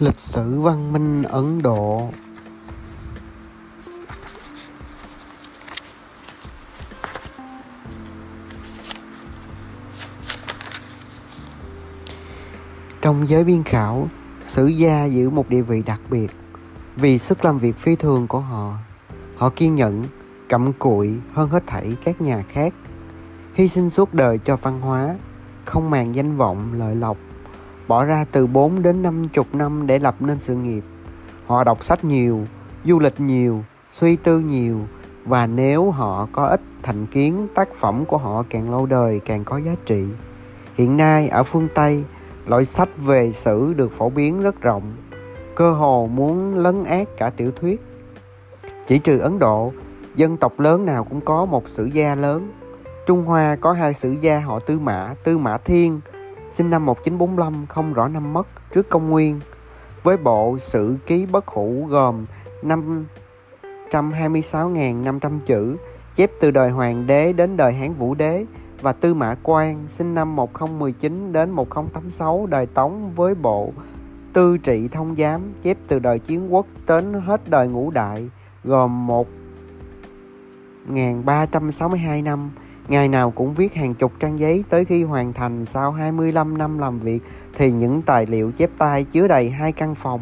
Lịch sử văn minh Ấn Độ Trong giới biên khảo, sử gia giữ một địa vị đặc biệt vì sức làm việc phi thường của họ. Họ kiên nhẫn, cặm cụi hơn hết thảy các nhà khác, hy sinh suốt đời cho văn hóa, không màng danh vọng lợi lộc bỏ ra từ 4 đến 50 năm để lập nên sự nghiệp. Họ đọc sách nhiều, du lịch nhiều, suy tư nhiều và nếu họ có ít thành kiến, tác phẩm của họ càng lâu đời càng có giá trị. Hiện nay ở phương Tây, loại sách về sử được phổ biến rất rộng, cơ hồ muốn lấn át cả tiểu thuyết. Chỉ trừ Ấn Độ, dân tộc lớn nào cũng có một sử gia lớn. Trung Hoa có hai sử gia họ Tư Mã, Tư Mã Thiên – sinh năm 1945 không rõ năm mất, trước công nguyên. Với bộ sử ký bất hủ gồm 526.500 chữ, chép từ đời hoàng đế đến đời Hán Vũ đế, và Tư Mã Quan sinh năm 1019 đến 1086 đời Tống với bộ Tư trị thông giám, chép từ đời chiến quốc đến hết đời ngũ đại, gồm 1.362 năm. Ngày nào cũng viết hàng chục trang giấy tới khi hoàn thành sau 25 năm làm việc thì những tài liệu chép tay chứa đầy hai căn phòng.